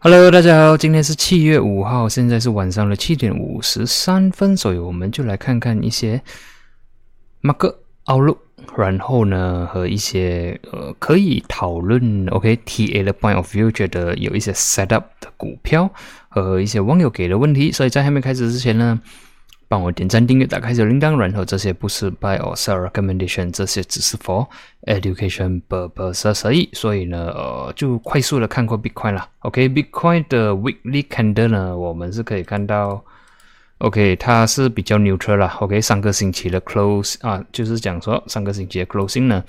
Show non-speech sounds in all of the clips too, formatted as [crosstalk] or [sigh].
Hello，大家好，今天是七月五号，现在是晚上的七点五十三分，所以我们就来看看一些 Mark outlook，然后呢和一些呃可以讨论 OK TA 的 point of view，觉得有一些 set up 的股票和一些网友给的问题，所以在还没开始之前呢。帮我点赞、订阅、打开小铃铛，然后这些不是 by or s e l recommendation，这些只是 for education purposes 而已。所以呢，呃，就快速的看过 Bitcoin 了。OK，Bitcoin 的 weekly candle 呢，我们是可以看到，OK，它是比较 neutral 了。OK，上个星期的 close 啊，就是讲说上个星期的 closing 呢。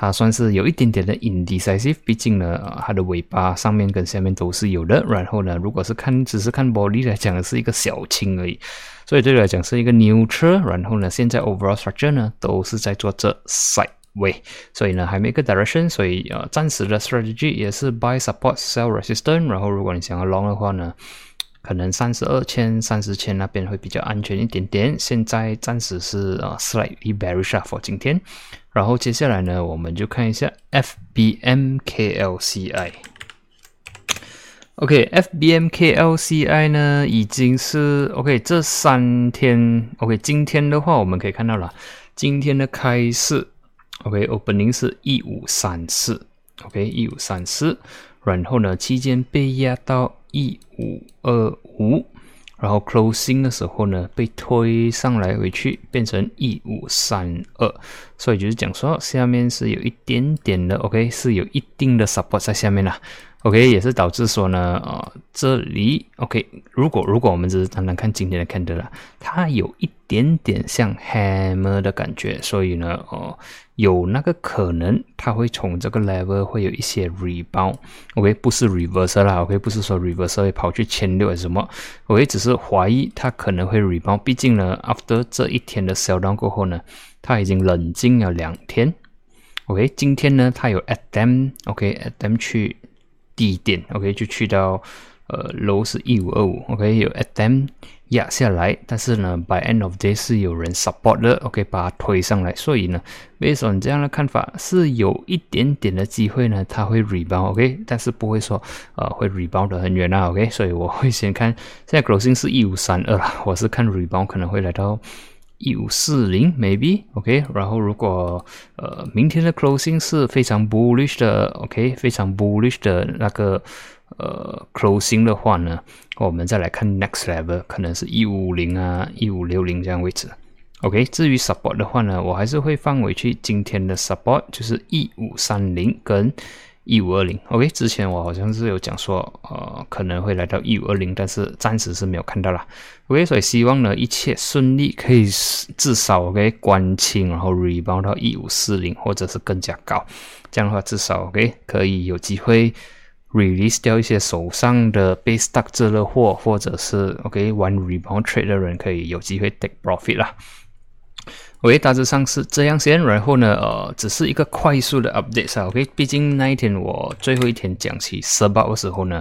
它算是有一点点的 indecisive，毕竟呢，它的尾巴上面跟下面都是有的。然后呢，如果是看只是看 body 来讲，是一个小青而已，所以这里来讲是一个 new 窗。然后呢，现在 overall structure 呢都是在做这 side way，所以呢还没一个 direction，所以呃暂时的 strategy 也是 buy support sell resistance。然后如果你想要 long 的话呢，可能三十二千、三十千那边会比较安全一点点。现在暂时是呃 slightly bearish for 今天。然后接下来呢，我们就看一下 FBMKLCI。OK，FBMKLCI 呢已经是 OK 这三天 OK，今天的话我们可以看到了，今天的开市 OK，opening 是一五三四 OK 一五三四，然后呢期间被压到一五二五。然后 closing 的时候呢，被推上来回去变成一五三二，所以就是讲说下面是有一点点的 OK，是有一定的 support 在下面啦。OK，也是导致说呢，呃，这里 OK，如果如果我们只是单单看今天的 candle 它有一点点像 hammer 的感觉，所以呢，哦，有那个可能它会从这个 level 会有一些 rebound，OK，不是 reversal 啦，OK，不是说 reversal 会跑去千六还是什么，OK，只是怀疑它可能会 rebound，毕竟呢，after 这一天的 sell down 过后呢，它已经冷静了两天，OK，今天呢，它有 at them，OK，at them 去。低点，OK，就去到呃楼是一五二五，OK，有 ATM 压下来，但是呢，by end of day 是有人 support 的，OK，把它推上来，所以呢，based on 这样的看法，是有一点点的机会呢，它会 rebound，OK，但是不会说呃会 rebound 的很远啊，OK，所以我会先看现在 closing 是一五三二，我是看 rebound 可能会来到。一五四零，maybe，OK，然后如果呃明天的 closing 是非常 bullish 的，OK，非常 bullish 的那个呃 closing 的话呢，我们再来看 next level，可能是一五零啊，一五六零这样位置，OK，至于 support 的话呢，我还是会放回去今天的 support，就是一五三零跟。一五二零，OK，之前我好像是有讲说，呃，可能会来到一五二零，但是暂时是没有看到啦。OK，所以希望呢一切顺利，可以至少 OK 关清，然后 rebound 到一五四零或者是更加高，这样的话至少 OK 可以有机会 release 掉一些手上的被 stuck 着的货，或者是 OK 玩 rebound trade 的人可以有机会 take profit 啦。OK，大致上是这样先，然后呢，呃，只是一个快速的 update 啊。OK，毕竟那一天我最后一天讲起 s u b 的时候呢，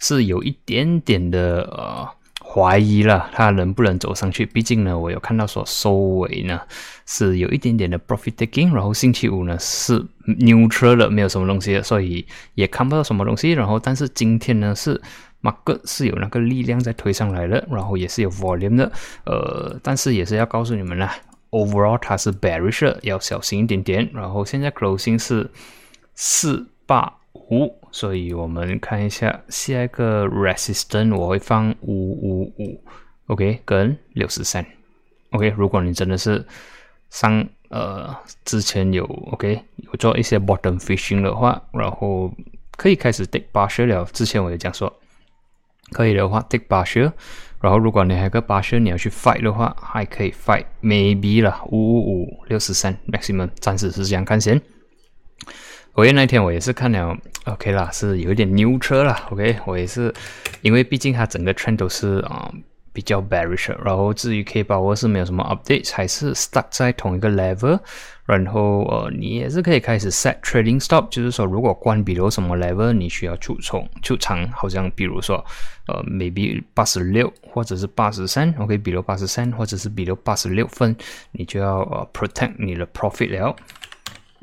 是有一点点的呃怀疑了，它能不能走上去？毕竟呢，我有看到说收尾呢是有一点点的 profit taking，然后星期五呢是 neutral 的，没有什么东西，所以也看不到什么东西。然后，但是今天呢是 mark 是有那个力量在推上来的，然后也是有 volume 的，呃，但是也是要告诉你们啦。Overall，它是 bearish，要小心一点点。然后现在 closing 是四八五，所以我们看一下下一个 resistance，我会放五五五，OK，跟六十三，OK。如果你真的是上呃之前有 OK 有做一些 bottom fishing 的话，然后可以开始 take partial 了。之前我也讲说，可以的话 take partial。然后，如果你还有个八十，你要去 fight 的话，还可以 fight maybe 了，五五五六十三 maximum，暂时是这样看先。我那天我也是看了，OK 啦，是有一点牛车了。OK，我也是，因为毕竟它整个 trend 都是啊。比较 bearish，然后至于 K 把握是没有什么 update，还是 stuck 在同一个 level，然后呃，你也是可以开始 set trading stop，就是说如果关比如什么 level，你需要出冲出场，好像比如说呃 maybe 八十六或者是八十三，OK，比如八十三或者是比如八十六分，你就要呃 protect 你的 profit 了。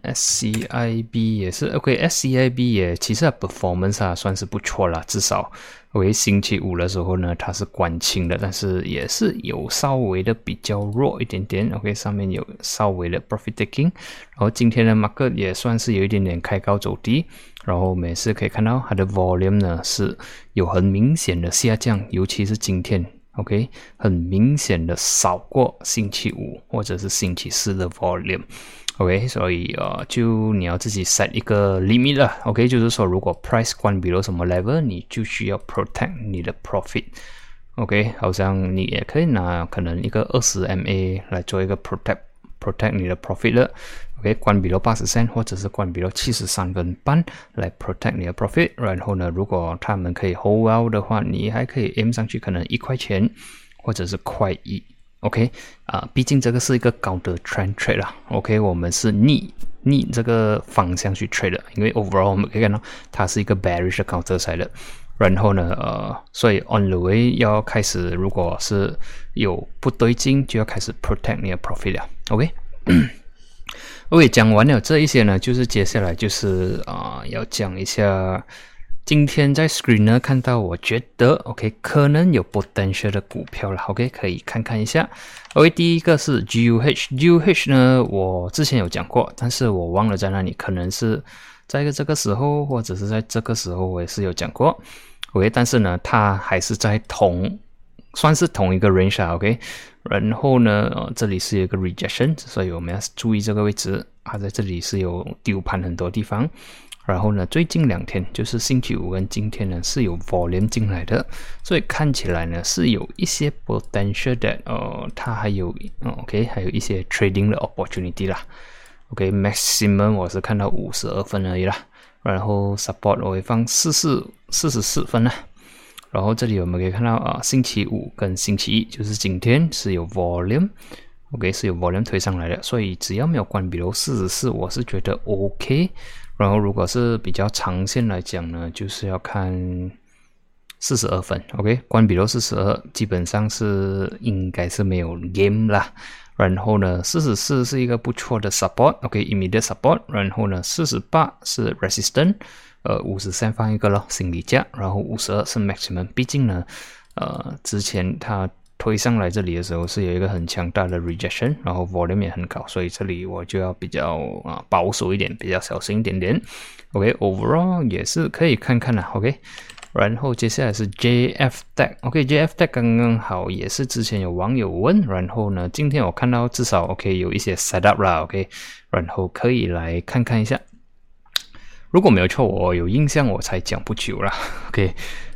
SCIB 也是 OK，SCIB 也其实 performance 啊算是不错啦，至少 OK 星期五的时候呢，它是关清的，但是也是有稍微的比较弱一点点。OK，上面有稍微的 profit taking，然后今天的 market 也算是有一点点开高走低，然后我们也是可以看到它的 volume 呢是有很明显的下降，尤其是今天 OK 很明显的少过星期五或者是星期四的 volume。OK，所以呃，就你要自己 set 一个 limit 了。OK，就是说，如果 price 关比如什么 level，你就需要 protect 你的 profit。OK，好像你也可以拿可能一个二十 MA 来做一个 protect protect 你的 profit 了。OK，关闭了八十三或者是关闭了七十三分半来 protect 你的 profit。然后呢，如果他们可以 hold well 的话，你还可以 aim 上去可能一块钱或者是快一。OK，啊，毕竟这个是一个高的 trend trade 啦。OK，我们是逆逆这个方向去 trade 的，因为 overall 我们可以看到它是一个 bearish 的高折赛的。然后呢，呃，所以 on the way 要开始，如果是有不对劲，就要开始 protect 你的 profit 了。OK，OK，讲完了这一些呢，就是接下来就是啊，要讲一下。今天在 screen 呢看到，我觉得 OK 可能有 potential 的股票了，OK 可以看看一下。OK 第一个是 GUH，GUH 呢我之前有讲过，但是我忘了在哪里，可能是在一个这个时候或者是在这个时候我也是有讲过。OK 但是呢它还是在同算是同一个 range 啊，OK，然后呢这里是有一个 rejection，所以我们要注意这个位置，它在这里是有丢盘很多地方。然后呢，最近两天就是星期五跟今天呢是有 volume 进来的，所以看起来呢是有一些 potential 的，呃，它还有，OK，还有一些 trading 的 opportunity 啦。OK，maximum 我是看到五十二分而已啦。然后 support 我会放四四四十四分啦。然后这里我们可以看到啊，星期五跟星期一就是今天是有 volume，OK 是有 volume 推上来的，所以只要没有关闭楼四十四，我是觉得 OK。然后，如果是比较长线来讲呢，就是要看四十二分，OK，关闭了四十二，基本上是应该是没有 game 啦。然后呢，四十四是一个不错的 support，OK，immediate support。然后呢，四十八是 resistance，呃，五十三放一个咯，心理价。然后五十二是 maximum，毕竟呢，呃，之前它。推上来这里的时候是有一个很强大的 rejection，然后 volume 也很高，所以这里我就要比较啊保守一点，比较小心一点点。OK，overall 也是可以看看的。OK，然后接下来是 JF Tech。OK，JF Tech 刚刚好也是之前有网友问，然后呢，今天我看到至少 OK 有一些 set up 啦。OK，然后可以来看看一下。如果没有错，我有印象我才讲不久了。OK，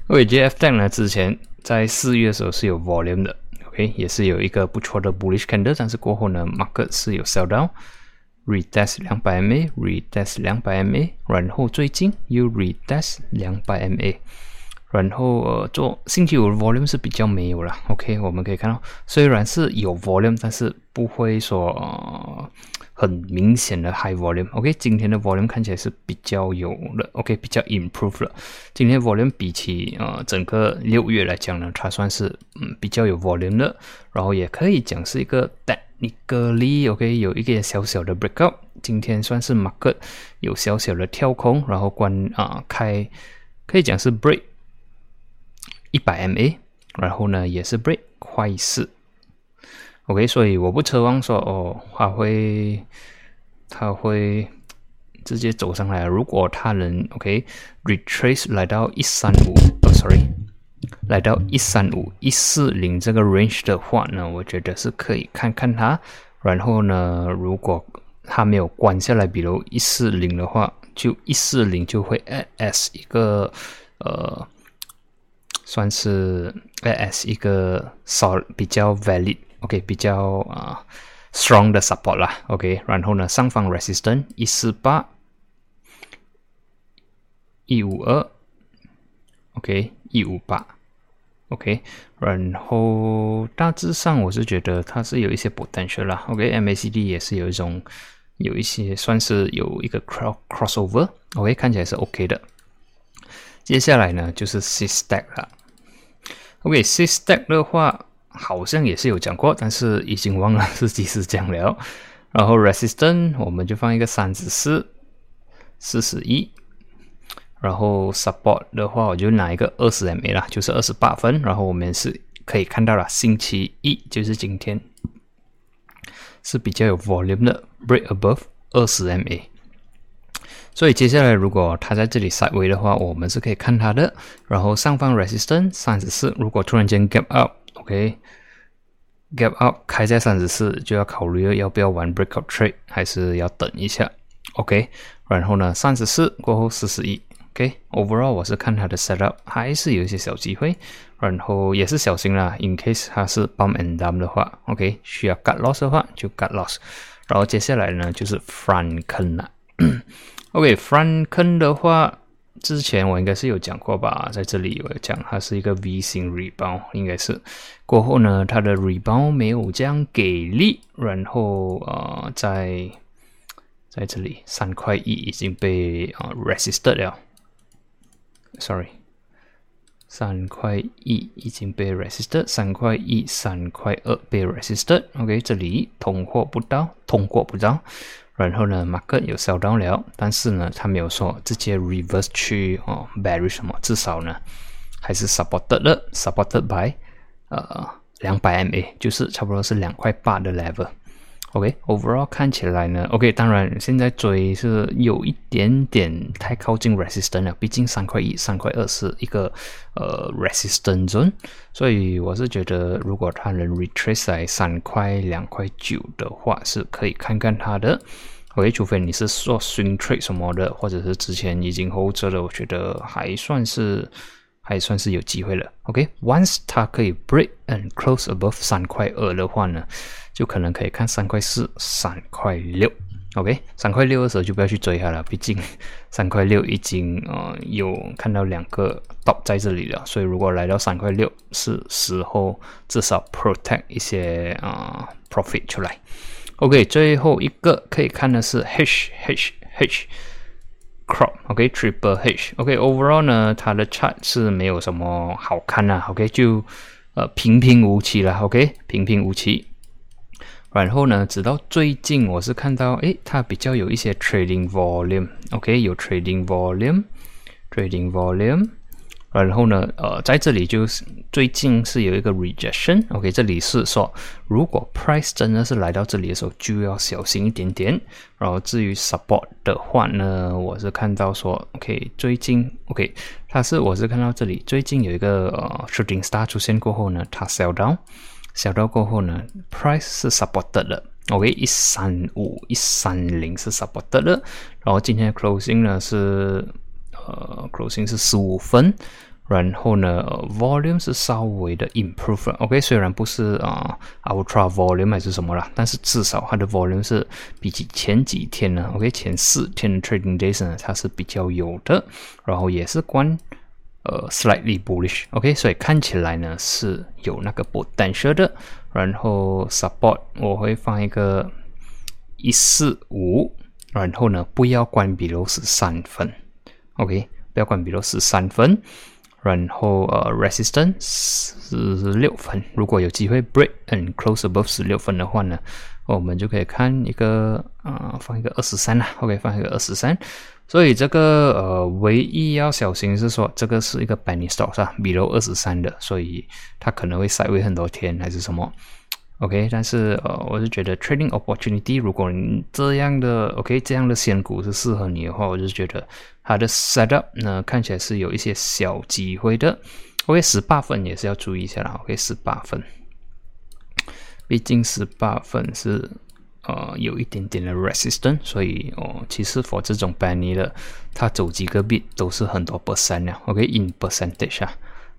因为 JF Tech 呢之前。在四月的时候是有 volume 的，OK，也是有一个不错的 bullish candle，但是过后呢，market 是有 sell down，retest 两百 MA，retest 两百 MA，然后最近又 retest 两百 MA，然后呃做星期五的 volume 是比较没有了，OK，我们可以看到虽然是有 volume，但是不会说。很明显的 high volume，OK，今天的 volume 看起来是比较有了，OK，比较 improve 了。今天 volume 比起呃整个六月来讲呢，它算是嗯比较有 volume 的，然后也可以讲是一个 technically，OK，有一个小小的 breakout。今天算是 market 有小小的跳空，然后关啊开，可以讲是 break 一百 MA，然后呢也是 break 快四。OK，所以我不奢望说哦，他会，它会直接走上来。如果它能 OK retrace 来到一三五，哦，sorry，来到一三五一四零这个 range 的话呢，我觉得是可以看看它。然后呢，如果它没有关下来，比如一四零的话，就一四零就会 as 一个呃，算是 as 一个少比较 valid。OK，比较啊 strong 的 support 啦，OK，然后呢，上方 resistance 一四八一五二，OK，一五八，OK，然后大致上我是觉得它是有一些 potential 啦，OK，MACD 也是有一种有一些算是有一个 cross crossover，OK，看起来是 OK 的。接下来呢就是 C stack 了，OK，C stack 的话。好像也是有讲过，但是已经忘了 [laughs] 是几时讲了。然后 resistance 我们就放一个三十四、四十一，然后 support 的话我就拿一个二十 MA 啦，就是二十八分。然后我们是可以看到了，星期一就是今天是比较有 volume 的 break above 二十 MA。所以接下来如果它在这里 side way 的话，我们是可以看它的。然后上方 resistance 三十四，如果突然间 gap up，OK，gap up 开在三十四，就要考虑要不要玩 breakout trade，还是要等一下，OK。然后呢，三十四过后四十一，OK，overall 我是看它的 setup 还是有一些小机会，然后也是小心啦，in case 它是 bump and dump 的话，OK，需要 cut loss 的话就 cut loss。然后接下来呢就是 front 坑了。OK，front 坑的话，之前我应该是有讲过吧，在这里我讲它是一个 V 型 rebound，应该是。过后呢，它的 rebound 没有这样给力，然后呃，在在这里三块一已经被啊 resisted 了，sorry，三块一已经被 resisted，三块一三块二被 resisted，OK，这里通过不到，通过不到。然后呢，market 有 sell down 了，但是呢，他没有说直接 reverse 去哦 bearish 什么，至少呢还是 supported 的，supported by 呃两百 MA，就是差不多是两块八的 level。OK，overall 看起来呢，OK，当然现在追是有一点点太靠近 resistance 了，毕竟三块一、三块二是一个呃 resistance zone，所以我是觉得如果它能 retrace 在三块、两块九的话，是可以看看它的。OK，除非你是做 swing trade 什么的，或者是之前已经 hold 着了，我觉得还算是。还算是有机会了，OK？Once 它可以 break and close above 三块二的话呢，就可能可以看三块四、三块六，OK？三块六的时候就不要去追它了，毕竟 [laughs] 三块六已经呃有看到两个 top 在这里了，所以如果来到三块六，是时候至少 protect 一些啊 profit 出来，OK？最后一个可以看的是 H H H。Crop，OK，Triple H，OK，Overall 呢，它的 chart 是没有什么好看的，OK，就呃平平无奇了，OK，平平无奇。然后呢，直到最近我是看到，诶，它比较有一些 trading volume，OK，有 trading volume，trading volume。然后呢，呃，在这里就是最近是有一个 rejection，OK，这里是说，如果 price 真的是来到这里的时候，就要小心一点点。然后至于 support 的话呢，我是看到说，OK，最近 OK，它是我是看到这里最近有一个呃 shooting star 出现过后呢，它 sell down，sell down 过后呢，price 是 supported 的，OK，一三五一三零是 supported 的。然后今天的 closing 呢是呃 closing 是十五分。然后呢，volume 是稍微的 improve，OK，虽然不是啊 ultra volume 还是什么啦，但是至少它的 volume 是比起前几天呢，OK，前四天的 trading days 呢，它是比较有的，然后也是关呃 slightly bullish，OK，所以看起来呢是有那个波胆舌的，然后 support 我会放一个一四五，然后呢不要关闭楼十三分，OK，不要关闭楼十三分。然后呃，resistance 十六分，如果有机会 break and close above 十六分的话呢，我们就可以看一个啊，放一个二十三啦，OK，放一个二十三。所以这个呃，唯一要小心是说，这个是一个 penny stock 是吧？below 二十三的，所以它可能会 side way 很多天还是什么。OK，但是呃，我是觉得 trading opportunity，如果你这样的 OK 这样的仙股是适合你的话，我就觉得它的 setup 呢看起来是有一些小机会的。OK，十八分也是要注意一下啦。OK，十八分，毕竟十八分是呃有一点点的 resistance，所以哦，其实 for 这种 penny 的，它走几个 bit 都是很多 percent 的。OK，in percentage 啊。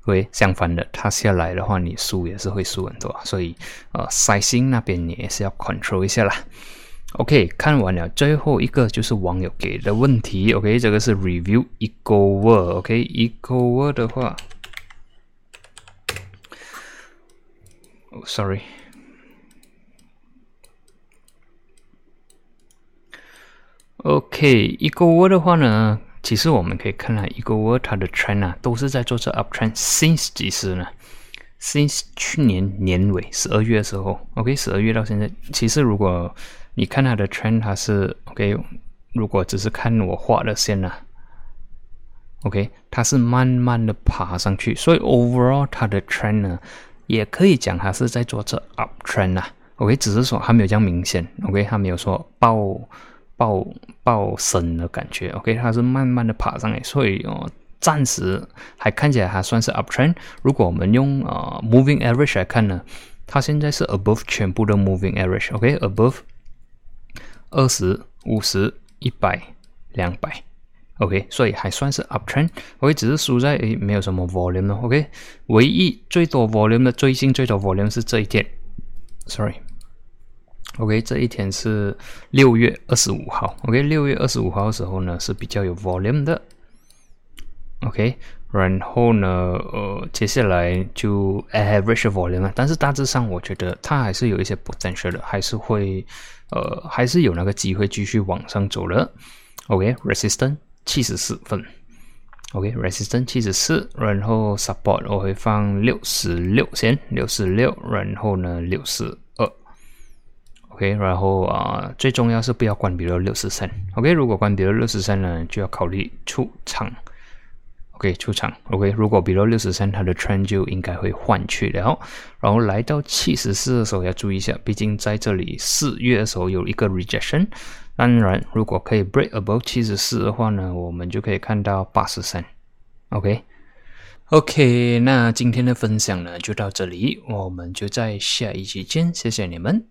对，相反的，它下来的话，你输也是会输很多，所以呃，赛星那边你也是要 control 一下啦。OK，看完了，最后一个就是网友给的问题。OK，这个是 review eco word。OK，eco word 的话，哦，sorry。OK，eco word 的话呢？其实我们可以看到一个 word 它的 trend 啊，都是在做这 uptrend since 几时呢？since 去年年尾十二月的时候，OK，十二月到现在，其实如果你看它的 trend 它是 OK，如果只是看我画的线呢，OK，它是慢慢的爬上去，所以 overall 它的 trend 呢，也可以讲它是在做这 up trend 啊，OK，只是说还没有这样明显，OK，它没有说爆爆爆升的感觉，OK，它是慢慢的爬上来，所以哦，暂时还看起来还算是 up trend。如果我们用呃 moving average 来看呢，它现在是 above 全部的 moving average，OK，above。二十五十一百两百，OK，所以还算是 uptrend，OK，只是输在诶没有什么 volume 了，OK，唯一最多 volume 的最新最多 volume 是这一天，sorry。OK，这一天是六月二十五号，OK，六月二十五号的时候呢是比较有 volume 的，OK，然后呢，呃，接下来就 average volume 了，但是大致上我觉得它还是有一些 potential 的，还是会。呃，还是有那个机会继续往上走了。OK，resistance 七十四分。OK，resistance 七十四，然后 support 我会放六十六先，六十六，然后呢六十。OK，然后啊，最重要是不要关闭了六十三。OK，如果关闭了六十三呢，就要考虑出场。OK，出场。OK，如果比如六十三，它的 trend 就应该会换去了。然后来到七十四的时候要注意一下，毕竟在这里四月的时候有一个 rejection。当然，如果可以 break above 七十四的话呢，我们就可以看到八十三。OK，OK，那今天的分享呢就到这里，我们就在下一期见，谢谢你们。